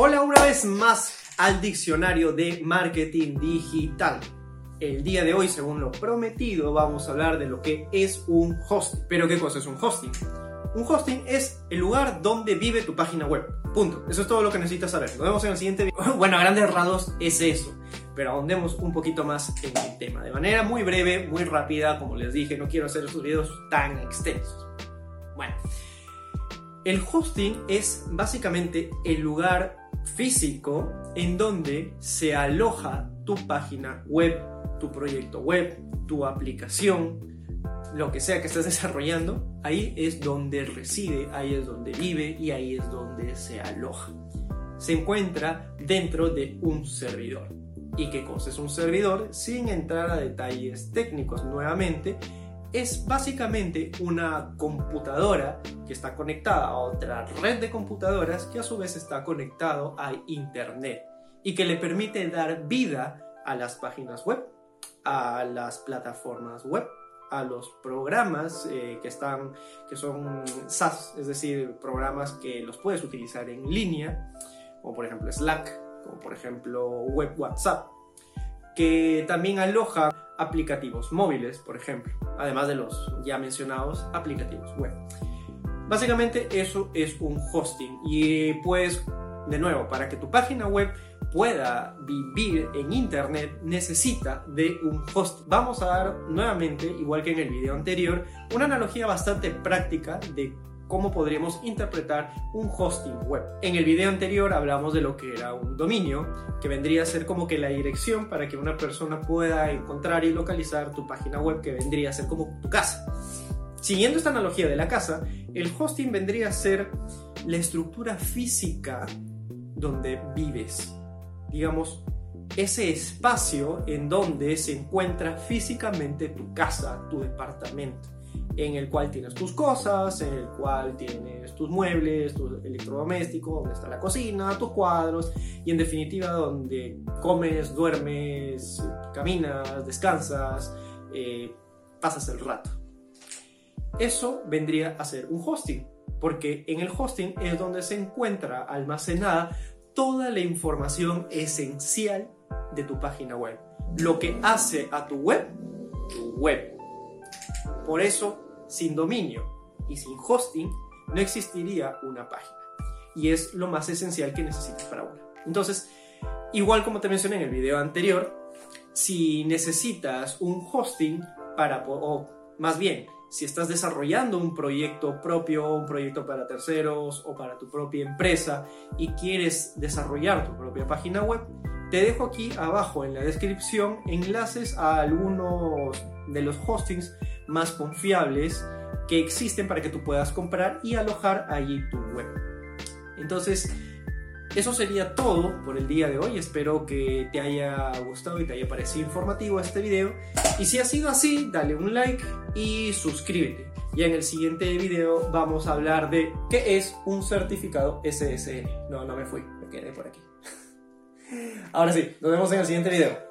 Hola una vez más al diccionario de marketing digital. El día de hoy, según lo prometido, vamos a hablar de lo que es un hosting. Pero ¿qué cosa es un hosting? Un hosting es el lugar donde vive tu página web. Punto. Eso es todo lo que necesitas saber. Nos vemos en el siguiente video. Bueno, a grandes rasgos es eso. Pero ahondemos un poquito más en el tema. De manera muy breve, muy rápida, como les dije, no quiero hacer estos videos tan extensos. Bueno, el hosting es básicamente el lugar físico en donde se aloja tu página web, tu proyecto web, tu aplicación, lo que sea que estés desarrollando, ahí es donde reside, ahí es donde vive y ahí es donde se aloja. Se encuentra dentro de un servidor. ¿Y qué cosa es un servidor? Sin entrar a detalles técnicos nuevamente, es básicamente una computadora que está conectada a otra red de computadoras que a su vez está conectado a Internet y que le permite dar vida a las páginas web, a las plataformas web, a los programas eh, que están que son SaaS, es decir, programas que los puedes utilizar en línea, como por ejemplo Slack, como por ejemplo WhatsApp, que también aloja aplicativos móviles, por ejemplo, además de los ya mencionados aplicativos web. Básicamente eso es un hosting y pues de nuevo, para que tu página web pueda vivir en internet necesita de un hosting. Vamos a dar nuevamente, igual que en el video anterior, una analogía bastante práctica de cómo podríamos interpretar un hosting web. En el video anterior hablamos de lo que era un dominio, que vendría a ser como que la dirección para que una persona pueda encontrar y localizar tu página web, que vendría a ser como tu casa. Siguiendo esta analogía de la casa, el hosting vendría a ser la estructura física donde vives. Digamos, ese espacio en donde se encuentra físicamente tu casa, tu departamento en el cual tienes tus cosas, en el cual tienes tus muebles, tu electrodoméstico, donde está la cocina, tus cuadros y en definitiva donde comes, duermes, caminas, descansas, eh, pasas el rato. Eso vendría a ser un hosting, porque en el hosting es donde se encuentra almacenada toda la información esencial de tu página web. Lo que hace a tu web tu web. Por eso sin dominio y sin hosting no existiría una página. Y es lo más esencial que necesitas para una. Entonces, igual como te mencioné en el video anterior, si necesitas un hosting para, o más bien, si estás desarrollando un proyecto propio, un proyecto para terceros o para tu propia empresa y quieres desarrollar tu propia página web, te dejo aquí abajo en la descripción enlaces a algunos de los hostings más confiables que existen para que tú puedas comprar y alojar allí tu web. Entonces, eso sería todo por el día de hoy. Espero que te haya gustado y te haya parecido informativo este video. Y si ha sido así, dale un like y suscríbete. Y en el siguiente video vamos a hablar de qué es un certificado SSL. No, no me fui, me quedé por aquí. Ahora sí, nos vemos en el siguiente video.